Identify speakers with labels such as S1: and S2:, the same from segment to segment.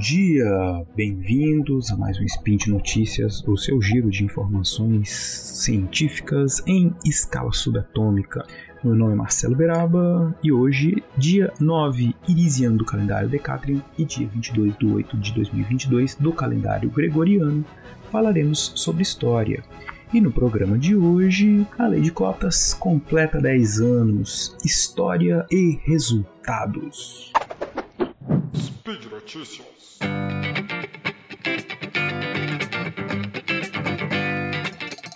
S1: dia, bem-vindos a mais um Spin de Notícias, o seu giro de informações científicas em escala subatômica. Meu nome é Marcelo Beraba e hoje, dia 9 irisiano do calendário Decatrian e dia 22 de 8 de 2022 do calendário Gregoriano, falaremos sobre história. E no programa de hoje, a Lei de Cotas completa 10 anos, história e resultados.
S2: Speed Notícias.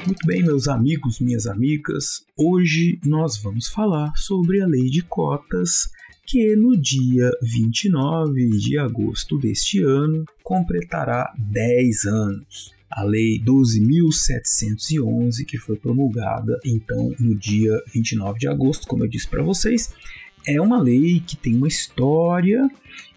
S1: Muito bem, meus amigos, minhas amigas, hoje nós vamos falar sobre a Lei de Cotas que no dia 29 de agosto deste ano completará 10 anos. A Lei 12.711, que foi promulgada então no dia 29 de agosto, como eu disse para vocês, é uma lei que tem uma história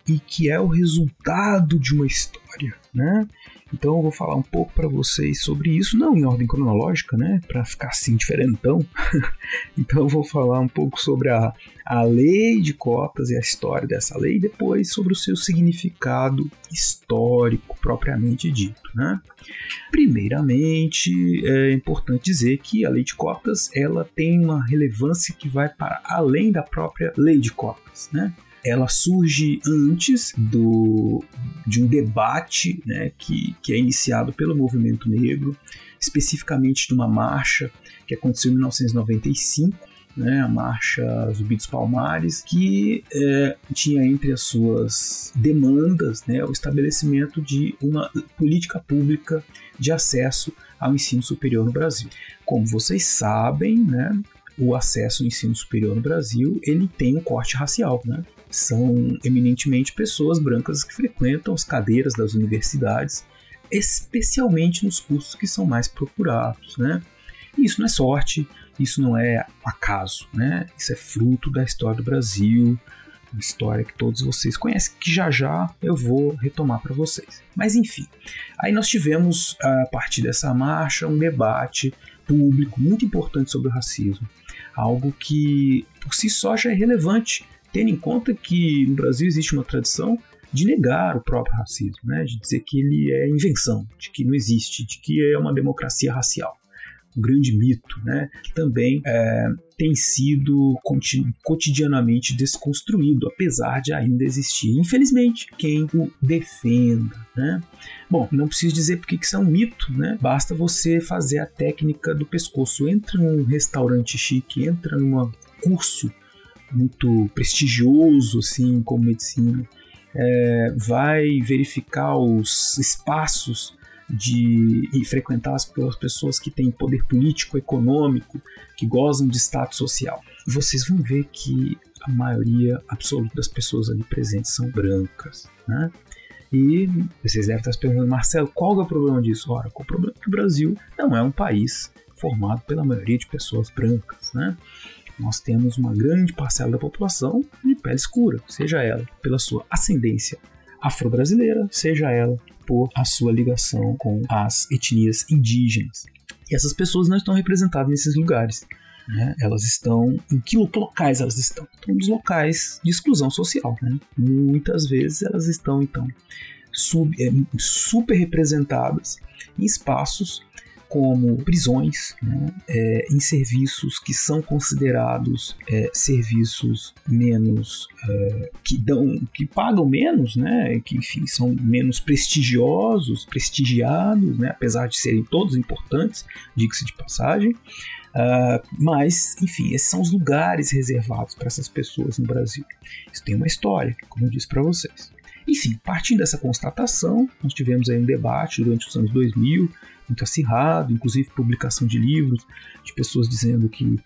S1: e que é o resultado de uma história, né? Então eu vou falar um pouco para vocês sobre isso, não em ordem cronológica, né, para ficar assim diferentão. então eu vou falar um pouco sobre a, a lei de cotas e a história dessa lei, e depois sobre o seu significado histórico propriamente dito, né? Primeiramente, é importante dizer que a lei de cotas ela tem uma relevância que vai para além da própria lei de cotas, né? Ela surge antes do, de um debate né, que, que é iniciado pelo movimento negro, especificamente de uma marcha que aconteceu em 1995, né, a marcha Zumbi dos Palmares, que é, tinha entre as suas demandas né, o estabelecimento de uma política pública de acesso ao ensino superior no Brasil. Como vocês sabem, né, o acesso ao ensino superior no Brasil ele tem um corte racial, né? São eminentemente pessoas brancas que frequentam as cadeiras das universidades, especialmente nos cursos que são mais procurados, né? E isso não é sorte, isso não é acaso, né? Isso é fruto da história do Brasil, uma história que todos vocês conhecem, que já já eu vou retomar para vocês. Mas enfim, aí nós tivemos a partir dessa marcha um debate público muito importante sobre o racismo, algo que por si só já é relevante tendo em conta que no Brasil existe uma tradição de negar o próprio racismo, né? de dizer que ele é invenção, de que não existe, de que é uma democracia racial. Um grande mito, né? que também é, tem sido cotidianamente desconstruído, apesar de ainda existir, infelizmente, quem o defenda. Né? Bom, não preciso dizer porque isso é um mito, né? basta você fazer a técnica do pescoço. Entra num restaurante chique, entra num curso muito prestigioso assim como medicina, é, vai verificar os espaços de e frequentar as pessoas que têm poder político, econômico, que gozam de status social. Vocês vão ver que a maioria absoluta das pessoas ali presentes são brancas, né? E vocês devem estar se perguntando, Marcelo, qual é o problema disso? Ora, o problema é que o Brasil não é um país formado pela maioria de pessoas brancas, né? Nós temos uma grande parcela da população de pele escura, seja ela pela sua ascendência afro-brasileira, seja ela por a sua ligação com as etnias indígenas. E essas pessoas não estão representadas nesses lugares. Né? Elas estão. Em que locais elas estão? Estão nos locais de exclusão social. Né? Muitas vezes elas estão, então, sub, é, super representadas em espaços como prisões, né, é, em serviços que são considerados é, serviços menos é, que dão, que pagam menos, né, que enfim são menos prestigiosos, prestigiados, né, apesar de serem todos importantes, diga-se de passagem. Uh, mas, enfim, esses são os lugares reservados para essas pessoas no Brasil. Isso tem uma história, como eu disse para vocês. Enfim, partindo dessa constatação, nós tivemos aí um debate durante os anos 2000, muito acirrado, inclusive publicação de livros de pessoas dizendo que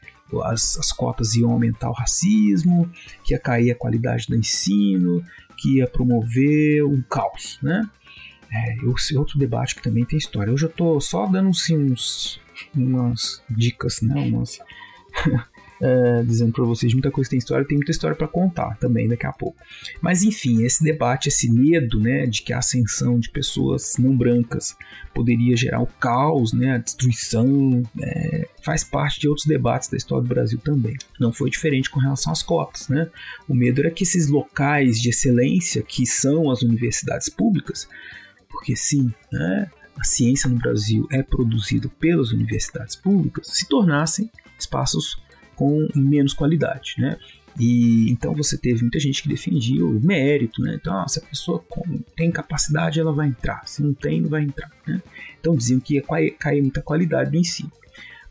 S1: as, as cotas iam aumentar o racismo, que ia cair a qualidade do ensino, que ia promover um caos, né? É, esse outro debate que também tem história. Hoje eu estou só dando assim, uns, umas dicas, né? Umas é, dizendo para vocês muita coisa tem história, tem muita história para contar também daqui a pouco. Mas enfim, esse debate, esse medo, né, de que a ascensão de pessoas não brancas poderia gerar o caos, né, a destruição, é, faz parte de outros debates da história do Brasil também. Não foi diferente com relação às cotas, né? O medo era que esses locais de excelência, que são as universidades públicas, porque sim, né, a ciência no Brasil é produzida pelas universidades públicas, se tornassem espaços com menos qualidade, né? E então você teve muita gente que defendia o mérito, né? Então, se a pessoa tem capacidade, ela vai entrar. Se não tem, não vai entrar. Né? Então diziam que ia cair muita qualidade do ensino.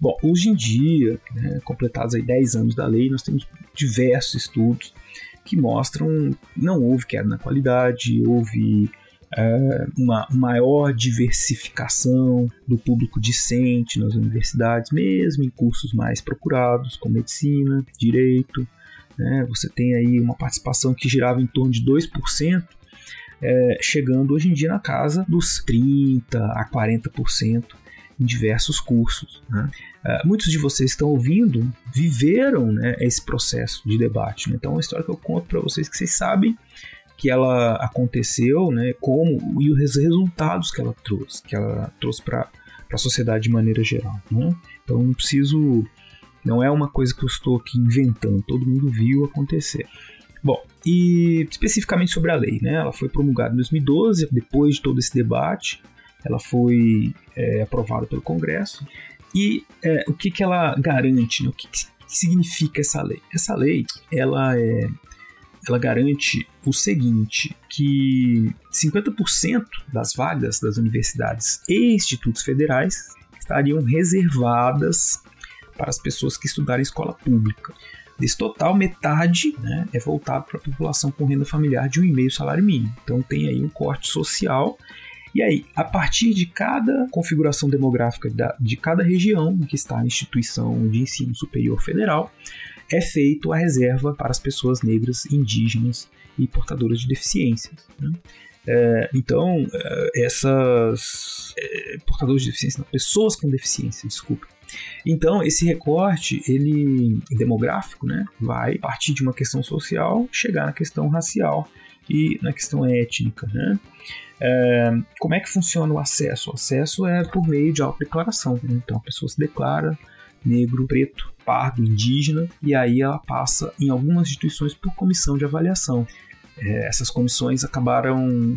S1: Bom, hoje em dia, né, completados aí 10 anos da lei, nós temos diversos estudos que mostram não houve queda na qualidade, houve é, uma maior diversificação do público discente nas universidades, mesmo em cursos mais procurados, como medicina, direito. Né? Você tem aí uma participação que girava em torno de 2%, é, chegando hoje em dia na casa dos 30% a 40% em diversos cursos. Né? Uh, muitos de vocês estão ouvindo viveram né, esse processo de debate. Né? Então, é uma história que eu conto para vocês que vocês sabem que ela aconteceu, né, como e os resultados que ela trouxe, que ela trouxe para a sociedade de maneira geral. Né? Então não preciso, não é uma coisa que eu estou aqui inventando, todo mundo viu acontecer. Bom, e especificamente sobre a lei, né? Ela foi promulgada em 2012, depois de todo esse debate, ela foi é, aprovada pelo Congresso. E é, o que, que ela garante? Né? O que, que significa essa lei? Essa lei, ela é ela garante o seguinte, que 50% das vagas das universidades e institutos federais estariam reservadas para as pessoas que estudarem escola pública. Desse total, metade né, é voltado para a população com renda familiar de um e meio salário mínimo. Então tem aí um corte social. E aí, a partir de cada configuração demográfica da, de cada região em que está a instituição de ensino superior federal, é feito a reserva para as pessoas negras, indígenas e portadoras de deficiências. Né? É, então, é, essas é, portadores de deficiência, não, pessoas com deficiência, desculpa. Então, esse recorte, ele demográfico, né, vai partir de uma questão social, chegar na questão racial e na questão étnica, né? É, como é que funciona o acesso? O acesso é por meio de autodeclaração. Né? Então, a pessoa se declara negro, preto, pardo, indígena, e aí ela passa em algumas instituições por comissão de avaliação. É, essas comissões acabaram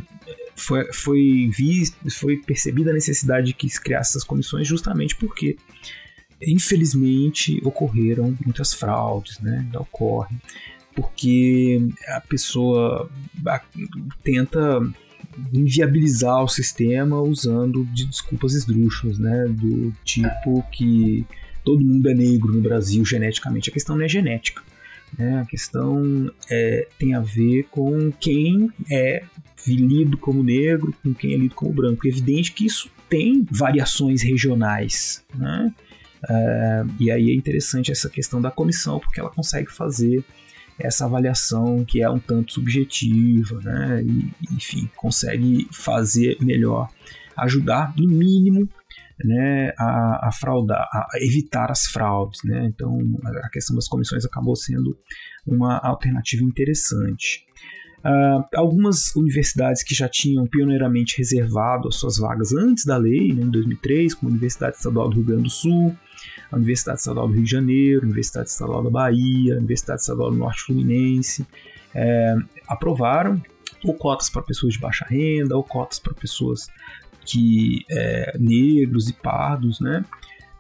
S1: foi, foi, vista, foi percebida a necessidade de que se criasse essas comissões justamente porque infelizmente ocorreram muitas fraudes, né? Ocorre porque a pessoa tenta inviabilizar o sistema usando de desculpas esdrúxulas, né? Do tipo que todo mundo é negro no Brasil geneticamente. A questão não é genética. Né? A questão é, tem a ver com quem é lido como negro, com quem é lido como branco. É evidente que isso tem variações regionais. Né? É, e aí é interessante essa questão da comissão, porque ela consegue fazer essa avaliação que é um tanto subjetiva, né? E, enfim, consegue fazer melhor, ajudar no mínimo né, a, a fraudar, a evitar as fraudes. Né? Então, a questão das comissões acabou sendo uma alternativa interessante. Uh, algumas universidades que já tinham pioneiramente reservado as suas vagas antes da lei, né, em 2003, como a Universidade Estadual do Rio Grande do Sul, a Universidade Estadual do Rio de Janeiro, a Universidade Estadual da Bahia, a Universidade Estadual do Norte Fluminense, é, aprovaram ou cotas para pessoas de baixa renda, ou cotas para pessoas que é, negros e pardos, né?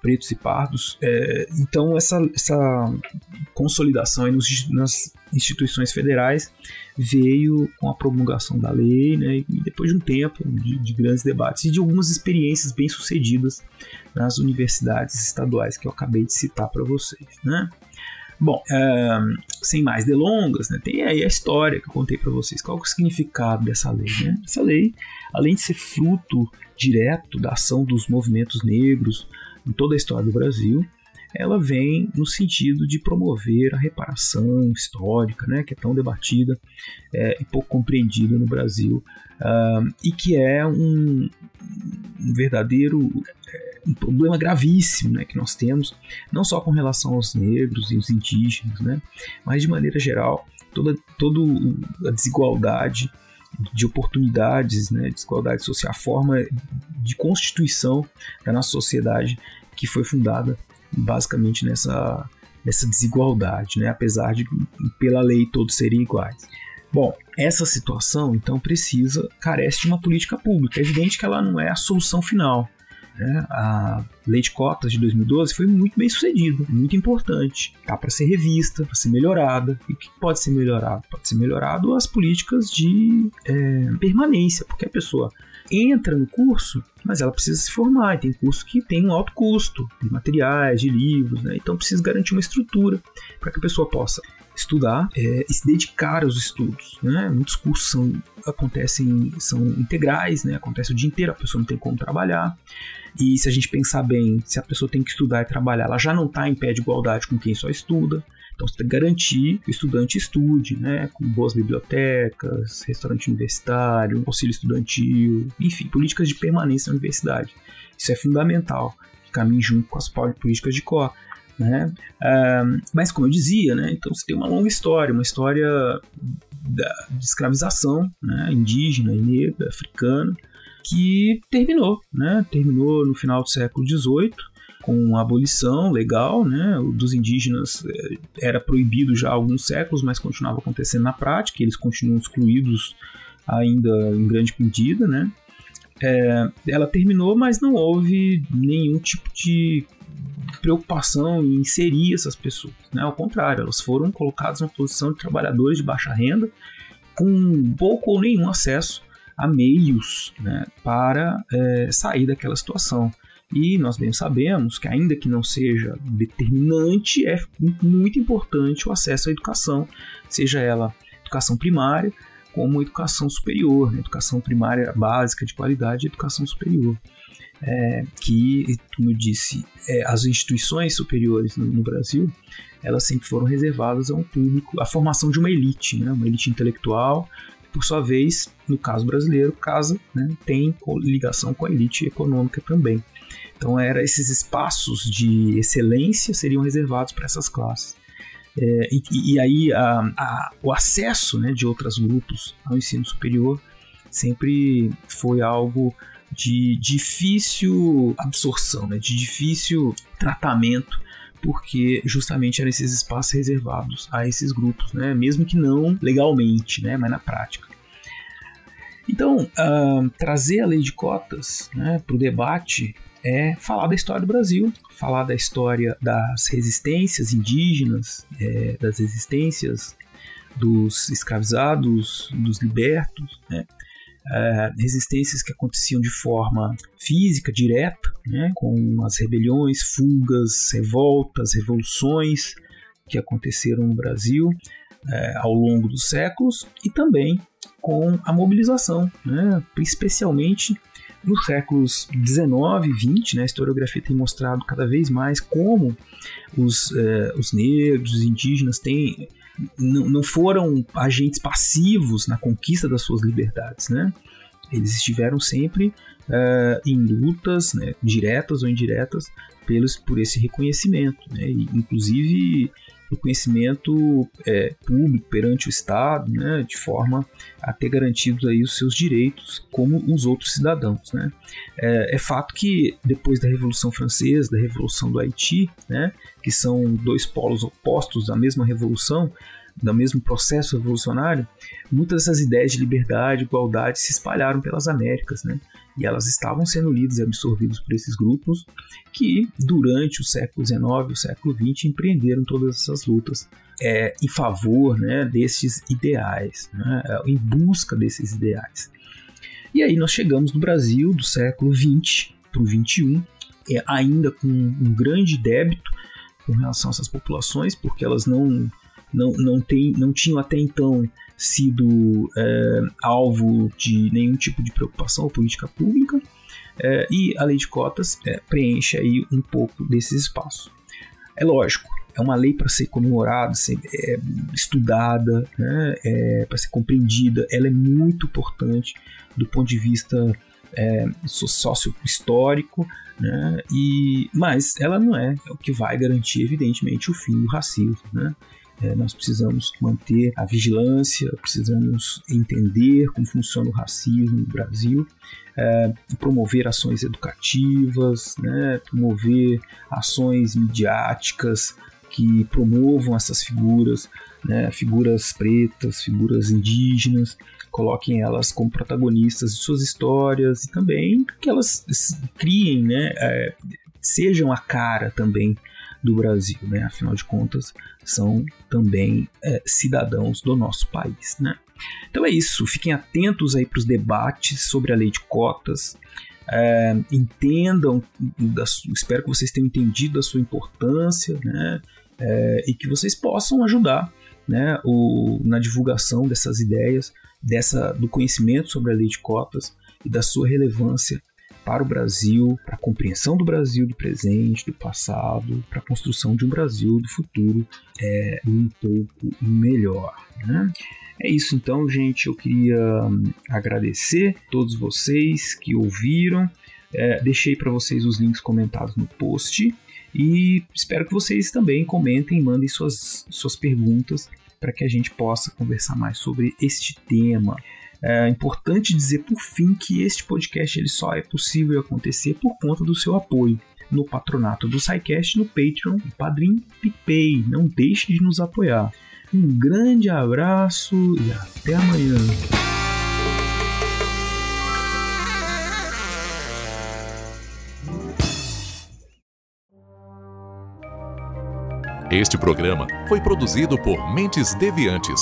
S1: pretos e pardos. É, então essa, essa consolidação nos, nas instituições federais veio com a promulgação da lei, né, e depois de um tempo de, de, grandes debates e de algumas experiências bem sucedidas nas universidades estaduais que eu acabei de citar para vocês, né. Bom, sem mais delongas, né, tem aí a história que eu contei para vocês. Qual é o significado dessa lei? Né? Essa lei, além de ser fruto direto da ação dos movimentos negros em toda a história do Brasil, ela vem no sentido de promover a reparação histórica, né, que é tão debatida é, e pouco compreendida no Brasil, uh, e que é um, um verdadeiro é, um problema gravíssimo né, que nós temos, não só com relação aos negros e os indígenas, né, mas de maneira geral, toda, toda a desigualdade de oportunidades, né, desigualdade social, a forma de constituição da nossa sociedade que foi fundada basicamente nessa, nessa desigualdade, né, apesar de pela lei todos serem iguais. Bom, essa situação então precisa, carece de uma política pública. É evidente que ela não é a solução final. Né? A lei de cotas de 2012 foi muito bem sucedida, muito importante. Tá para ser revista, para ser melhorada. E o que pode ser melhorado? Pode ser melhorado as políticas de é, permanência, porque a pessoa entra no curso, mas ela precisa se formar. E tem curso que tem um alto custo de materiais, de livros, né? então precisa garantir uma estrutura para que a pessoa possa estudar é, e se dedicar aos estudos. Né? Muitos cursos são, acontecem, são integrais, né? acontece o dia inteiro, a pessoa não tem como trabalhar. E se a gente pensar bem, se a pessoa tem que estudar e trabalhar, ela já não está em pé de igualdade com quem só estuda. Então você tem que garantir que o estudante estude, né? Com boas bibliotecas, restaurante universitário, auxílio estudantil, enfim, políticas de permanência na universidade. Isso é fundamental, caminhe junto com as políticas de cota. Né? Uh, mas como eu dizia, né? então você tem uma longa história, uma história da, de escravização né? indígena e negra, africana, que terminou, né? terminou no final do século XVIII com a abolição legal né? dos indígenas eh, era proibido já há alguns séculos, mas continuava acontecendo na prática, eles continuam excluídos ainda em grande medida, né? É, ela terminou, mas não houve nenhum tipo de preocupação em inserir essas pessoas. Né? Ao contrário, elas foram colocadas na posição de trabalhadores de baixa renda com pouco ou nenhum acesso a meios né, para é, sair daquela situação. E nós bem sabemos que, ainda que não seja determinante, é muito importante o acesso à educação, seja ela educação primária como educação superior, né? educação primária básica de qualidade e educação superior é, que, como eu disse, é, as instituições superiores no, no, Brasil, elas sempre foram reservadas a um público, a formação de uma elite, né, uma elite intelectual, por sua vez, no caso brasileiro, casa né, tem ligação com a elite econômica também. Então, era esses espaços de excelência seriam reservados para essas classes. É, e, e, aí a, a, o acesso né, de outros grupos ao ensino superior sempre foi algo de difícil absorção, né, de difícil tratamento, porque justamente eram esses espaços reservados a esses grupos, né, mesmo que não legalmente, né, mas na prática. Então, uh, trazer a lei de cotas né, para o debate é falar da história do Brasil, falar da história das resistências indígenas, é, das resistências dos escravizados, dos libertos, né? É, resistências que aconteciam de forma física, direta, né, com as rebeliões, fugas, revoltas, revoluções que aconteceram no Brasil é, ao longo dos séculos e também com a mobilização, né, especialmente nos séculos 19 e 20, né, a historiografia tem mostrado cada vez mais como os, é, os negros, os indígenas têm não foram agentes passivos na conquista das suas liberdades, né? Eles estiveram sempre uh, em lutas, né, diretas ou indiretas, pelos, por esse reconhecimento, né? E, inclusive reconhecimento é, público perante o Estado, né, de forma a ter garantidos aí os seus direitos como os outros cidadãos. Né. É, é fato que depois da Revolução Francesa, da Revolução do Haiti, né, que são dois polos opostos da mesma revolução, do mesmo processo revolucionário, muitas dessas ideias de liberdade, igualdade se espalharam pelas Américas, né? E elas estavam sendo lidas e absorvidas por esses grupos que, durante o século XIX e o século XX, empreenderam todas essas lutas é, em favor né, desses ideais, né, em busca desses ideais. E aí nós chegamos no Brasil do século XX para o XXI, é, ainda com um grande débito com relação a essas populações, porque elas não não, não, tem, não tinham até então sido é, alvo de nenhum tipo de preocupação ou política pública, é, e a lei de cotas é, preenche aí um pouco desses espaços. É lógico, é uma lei para ser comemorada, ser estudada, né, para ser compreendida, ela é muito importante do ponto de vista é, sócio-histórico, né? E, mas ela não é o que vai garantir, evidentemente, o fim do racismo. Né? É, nós precisamos manter a vigilância, precisamos entender como funciona o racismo no Brasil, é, promover ações educativas, né, promover ações midiáticas que promovam essas figuras, né, figuras pretas, figuras indígenas, coloquem elas como protagonistas de suas histórias e também que elas criem, né, é, sejam a cara também do Brasil, né? Afinal de contas, são também é, cidadãos do nosso país, né? Então é isso. Fiquem atentos aí para os debates sobre a lei de cotas. É, entendam, da, espero que vocês tenham entendido a sua importância, né? É, e que vocês possam ajudar, né? O, na divulgação dessas ideias, dessa do conhecimento sobre a lei de cotas e da sua relevância para o Brasil, para a compreensão do Brasil do presente, do passado, para a construção de um Brasil do futuro é, um pouco melhor. Né? É isso então, gente. Eu queria hum, agradecer a todos vocês que ouviram. É, deixei para vocês os links comentados no post e espero que vocês também comentem, mandem suas, suas perguntas para que a gente possa conversar mais sobre este tema. É importante dizer por fim que este podcast ele só é possível acontecer por conta do seu apoio no patronato do SciCast, no Patreon, no Padrim, PicPay. Não deixe de nos apoiar. Um grande abraço e até amanhã.
S3: Este programa foi produzido por Mentes Deviantes